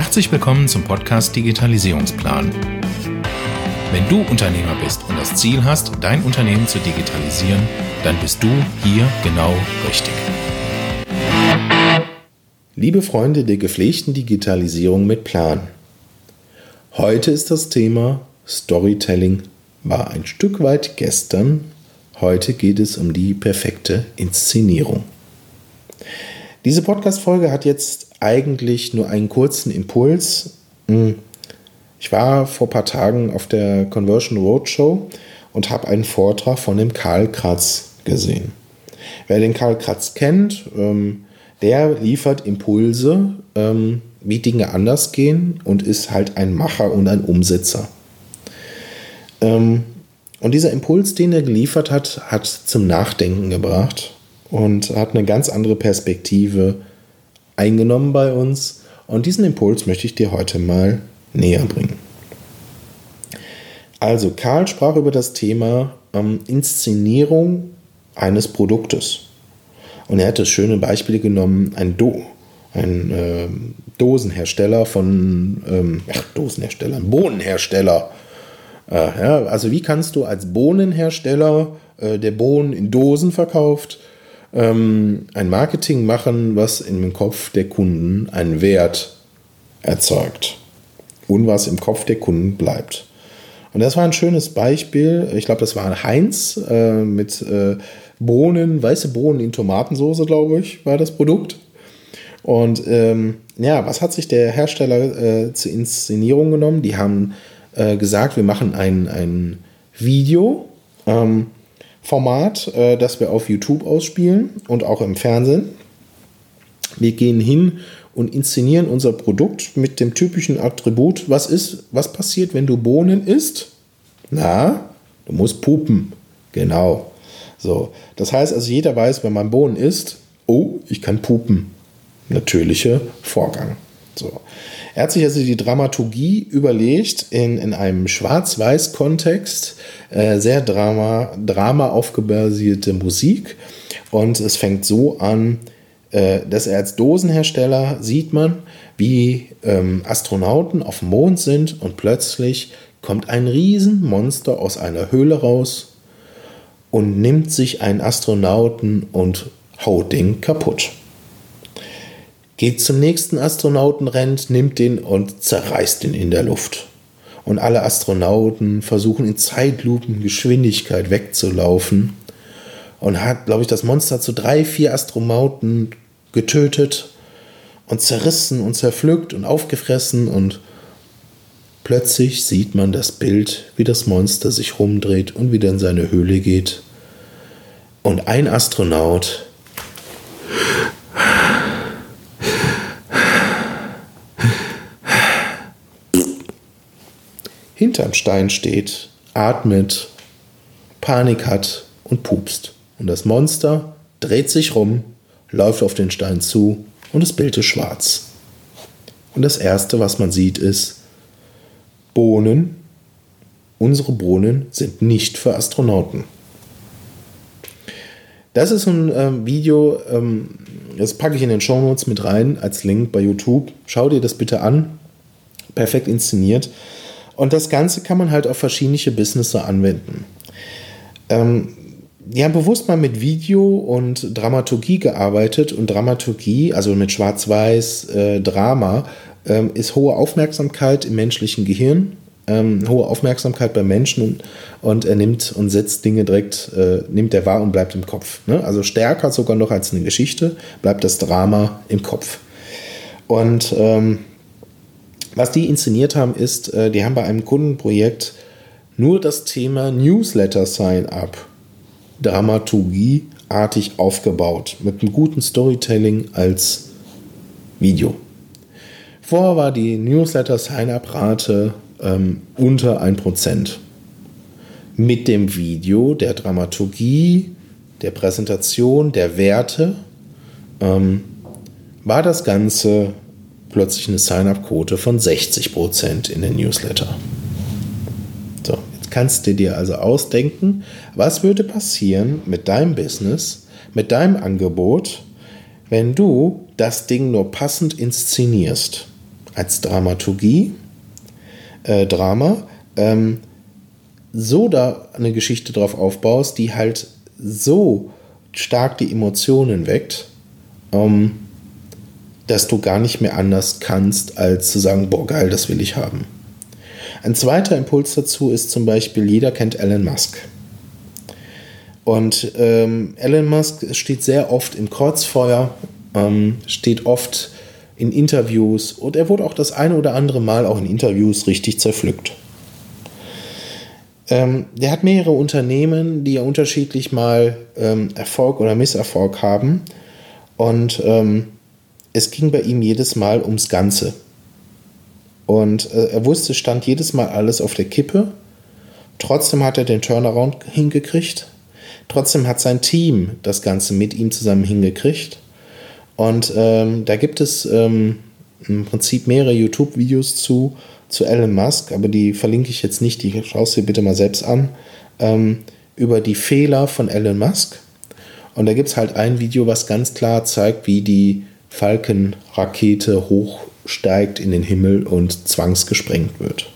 Herzlich willkommen zum Podcast Digitalisierungsplan. Wenn du Unternehmer bist und das Ziel hast, dein Unternehmen zu digitalisieren, dann bist du hier genau richtig. Liebe Freunde der gepflegten Digitalisierung mit Plan. Heute ist das Thema Storytelling war ein Stück weit gestern. Heute geht es um die perfekte Inszenierung. Diese Podcast-Folge hat jetzt eigentlich nur einen kurzen Impuls. Hm. Ich war vor ein paar Tagen auf der Conversion Roadshow und habe einen Vortrag von dem Karl Kratz gesehen. Wer den Karl Kratz kennt, ähm, der liefert Impulse, ähm, wie Dinge anders gehen und ist halt ein Macher und ein Umsetzer. Ähm, und dieser Impuls, den er geliefert hat, hat zum Nachdenken gebracht und hat eine ganz andere Perspektive eingenommen bei uns. Und diesen Impuls möchte ich dir heute mal näher bringen. Also, Karl sprach über das Thema ähm, Inszenierung eines Produktes. Und er hat das schöne Beispiel genommen, ein Do, ein äh, Dosenhersteller von, ähm, ach, Dosenhersteller, ein Bohnenhersteller. Äh, ja, also wie kannst du als Bohnenhersteller, äh, der Bohnen in Dosen verkauft, ähm, ein Marketing machen, was im Kopf der Kunden einen Wert erzeugt und was im Kopf der Kunden bleibt. Und das war ein schönes Beispiel. Ich glaube, das war Heinz äh, mit äh, Bohnen, weiße Bohnen in Tomatensauce, glaube ich, war das Produkt. Und ähm, ja, was hat sich der Hersteller äh, zur Inszenierung genommen? Die haben äh, gesagt, wir machen ein, ein Video. Ähm, Format, äh, das wir auf YouTube ausspielen und auch im Fernsehen. Wir gehen hin und inszenieren unser Produkt mit dem typischen Attribut. Was ist, was passiert, wenn du Bohnen isst? Na, du musst pupen. Genau. So, das heißt also, jeder weiß, wenn man Bohnen isst, oh, ich kann pupen. Natürlicher Vorgang. So. Er hat sich also die Dramaturgie überlegt in, in einem Schwarz-Weiß-Kontext, äh, sehr Drama, Drama aufgebasierte Musik. Und es fängt so an, äh, dass er als Dosenhersteller sieht man, wie ähm, Astronauten auf dem Mond sind und plötzlich kommt ein Riesenmonster aus einer Höhle raus und nimmt sich einen Astronauten und haut den kaputt geht zum nächsten Astronauten, rennt, nimmt den und zerreißt ihn in der Luft. Und alle Astronauten versuchen in Zeitlupengeschwindigkeit wegzulaufen und hat, glaube ich, das Monster zu drei, vier Astronauten getötet und zerrissen und zerpflückt und aufgefressen und plötzlich sieht man das Bild, wie das Monster sich rumdreht und wieder in seine Höhle geht. Und ein Astronaut hinterm Stein steht, atmet, Panik hat und pupst. Und das Monster dreht sich rum, läuft auf den Stein zu und das Bild ist schwarz. Und das Erste, was man sieht, ist, Bohnen, unsere Bohnen sind nicht für Astronauten. Das ist ein ähm, Video, ähm, das packe ich in den Show Notes mit rein als Link bei YouTube. Schau dir das bitte an. Perfekt inszeniert. Und das Ganze kann man halt auf verschiedene Businesses anwenden. Ähm, die haben bewusst mal mit Video und Dramaturgie gearbeitet und Dramaturgie, also mit Schwarz-Weiß, äh, Drama, ähm, ist hohe Aufmerksamkeit im menschlichen Gehirn, ähm, hohe Aufmerksamkeit bei Menschen und, und, er nimmt und setzt Dinge direkt, äh, nimmt er wahr und bleibt im Kopf. Ne? Also stärker sogar noch als eine Geschichte, bleibt das Drama im Kopf. Und ähm, was die inszeniert haben, ist, äh, die haben bei einem Kundenprojekt nur das Thema Newsletter Sign-up Dramaturgieartig aufgebaut, mit einem guten Storytelling als Video. Vorher war die Newsletter Sign-up-Rate ähm, unter 1%. Mit dem Video, der Dramaturgie, der Präsentation, der Werte ähm, war das Ganze plötzlich eine Sign-up-Quote von 60% in den Newsletter. So, jetzt kannst du dir also ausdenken, was würde passieren mit deinem Business, mit deinem Angebot, wenn du das Ding nur passend inszenierst. als Dramaturgie, äh, Drama, ähm, so da eine Geschichte drauf aufbaust, die halt so stark die Emotionen weckt, ähm, dass du gar nicht mehr anders kannst, als zu sagen, boah, geil, das will ich haben. Ein zweiter Impuls dazu ist zum Beispiel, jeder kennt Elon Musk. Und ähm, Elon Musk steht sehr oft im Kreuzfeuer, ähm, steht oft in Interviews und er wurde auch das eine oder andere Mal auch in Interviews richtig zerpflückt. Ähm, der hat mehrere Unternehmen, die ja unterschiedlich mal ähm, Erfolg oder Misserfolg haben. Und ähm, es ging bei ihm jedes Mal ums Ganze. Und äh, er wusste, stand jedes Mal alles auf der Kippe. Trotzdem hat er den Turnaround hingekriegt. Trotzdem hat sein Team das Ganze mit ihm zusammen hingekriegt. Und ähm, da gibt es ähm, im Prinzip mehrere YouTube-Videos zu, zu Elon Musk, aber die verlinke ich jetzt nicht, die schaust dir bitte mal selbst an, ähm, über die Fehler von Elon Musk. Und da gibt es halt ein Video, was ganz klar zeigt, wie die Falcon-Rakete hochsteigt in den Himmel und zwangsgesprengt wird.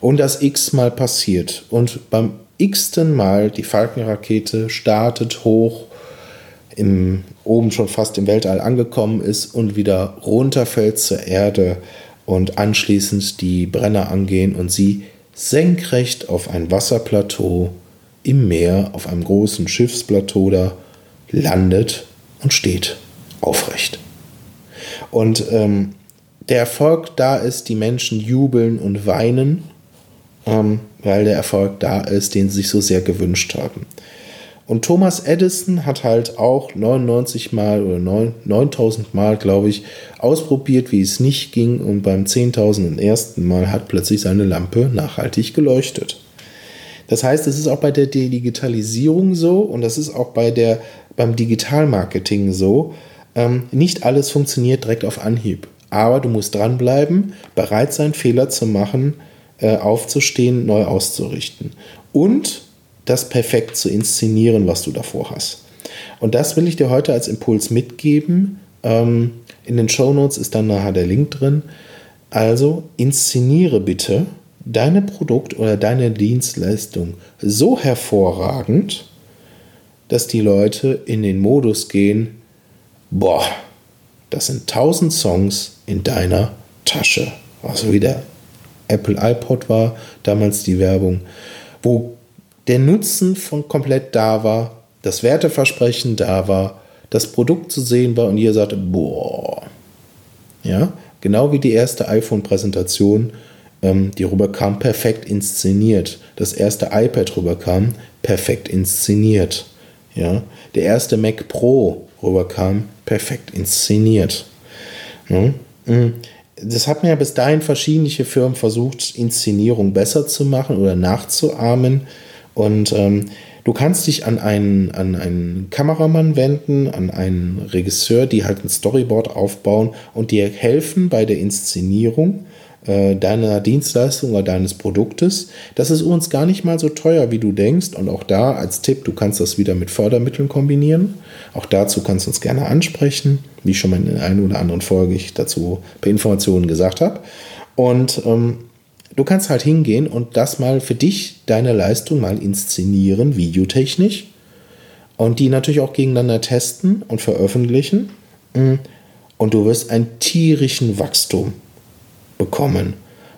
Und das x-mal passiert. Und beim x-ten Mal die Falcon-Rakete startet hoch, im, oben schon fast im Weltall angekommen ist und wieder runterfällt zur Erde und anschließend die Brenner angehen und sie senkrecht auf ein Wasserplateau im Meer, auf einem großen Schiffsplateau da landet und steht aufrecht. Und ähm, der Erfolg da ist, die Menschen jubeln und weinen, ähm, weil der Erfolg da ist, den sie sich so sehr gewünscht haben. Und Thomas Edison hat halt auch 99 Mal oder 9000 Mal, glaube ich, ausprobiert, wie es nicht ging. Und beim 10.001. Mal hat plötzlich seine Lampe nachhaltig geleuchtet. Das heißt, es ist auch bei der Digitalisierung so und das ist auch bei der, beim Digitalmarketing so. Ähm, nicht alles funktioniert direkt auf Anhieb. Aber du musst dranbleiben, bereit sein, Fehler zu machen, äh, aufzustehen, neu auszurichten. Und das perfekt zu inszenieren, was du davor hast. Und das will ich dir heute als Impuls mitgeben. Ähm, in den Show Notes ist dann nachher der Link drin. Also inszeniere bitte deine Produkt oder deine Dienstleistung so hervorragend, dass die Leute in den Modus gehen, boah, das sind tausend Songs in deiner Tasche. Also wie der Apple iPod war, damals die Werbung, wo der Nutzen von komplett da war, das Werteversprechen da war, das Produkt zu sehen war und ihr sagte, boah. Ja, genau wie die erste iPhone-Präsentation, ähm, die rüberkam, perfekt inszeniert. Das erste iPad rüberkam, perfekt inszeniert. Ja, der erste Mac Pro rüberkam, perfekt inszeniert. Mm. das mir ja bis dahin verschiedene Firmen versucht, Inszenierung besser zu machen oder nachzuahmen. Und ähm, du kannst dich an einen, an einen Kameramann wenden, an einen Regisseur, die halt ein Storyboard aufbauen und dir helfen bei der Inszenierung äh, deiner Dienstleistung oder deines Produktes. Das ist uns gar nicht mal so teuer, wie du denkst. Und auch da als Tipp, du kannst das wieder mit Fördermitteln kombinieren. Auch dazu kannst du uns gerne ansprechen, wie schon mal in der einen oder anderen Folge ich dazu per Informationen gesagt habe. Und ähm, Du kannst halt hingehen und das mal für dich, deine Leistung mal inszenieren, videotechnisch. Und die natürlich auch gegeneinander testen und veröffentlichen. Mm. Und du wirst einen tierischen Wachstum bekommen,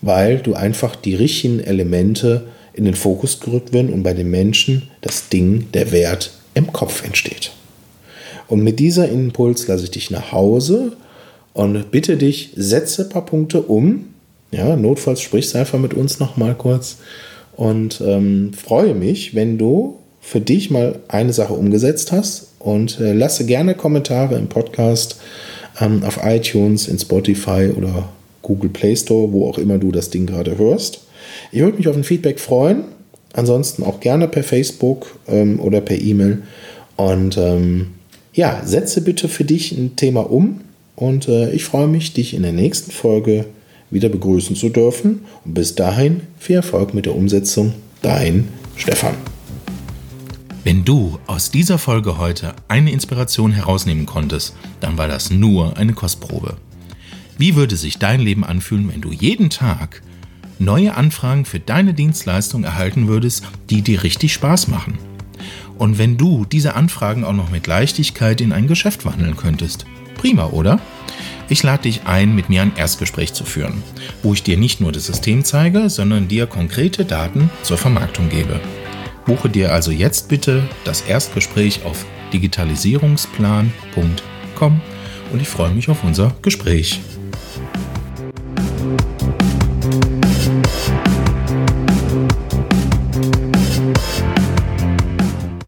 weil du einfach die richtigen Elemente in den Fokus gerückt werden und bei den Menschen das Ding, der Wert im Kopf entsteht. Und mit dieser Impuls lasse ich dich nach Hause und bitte dich, setze ein paar Punkte um, ja, notfalls sprichst du einfach mit uns noch mal kurz. Und ähm, freue mich, wenn du für dich mal eine Sache umgesetzt hast. Und äh, lasse gerne Kommentare im Podcast ähm, auf iTunes, in Spotify oder Google Play Store, wo auch immer du das Ding gerade hörst. Ich würde mich auf ein Feedback freuen. Ansonsten auch gerne per Facebook ähm, oder per E-Mail. Und ähm, ja, setze bitte für dich ein Thema um. Und äh, ich freue mich, dich in der nächsten Folge wieder begrüßen zu dürfen. Und bis dahin viel Erfolg mit der Umsetzung. Dein Stefan. Wenn du aus dieser Folge heute eine Inspiration herausnehmen konntest, dann war das nur eine Kostprobe. Wie würde sich dein Leben anfühlen, wenn du jeden Tag neue Anfragen für deine Dienstleistung erhalten würdest, die dir richtig Spaß machen? Und wenn du diese Anfragen auch noch mit Leichtigkeit in ein Geschäft wandeln könntest? Prima, oder? Ich lade dich ein, mit mir ein Erstgespräch zu führen, wo ich dir nicht nur das System zeige, sondern dir konkrete Daten zur Vermarktung gebe. Buche dir also jetzt bitte das Erstgespräch auf digitalisierungsplan.com und ich freue mich auf unser Gespräch.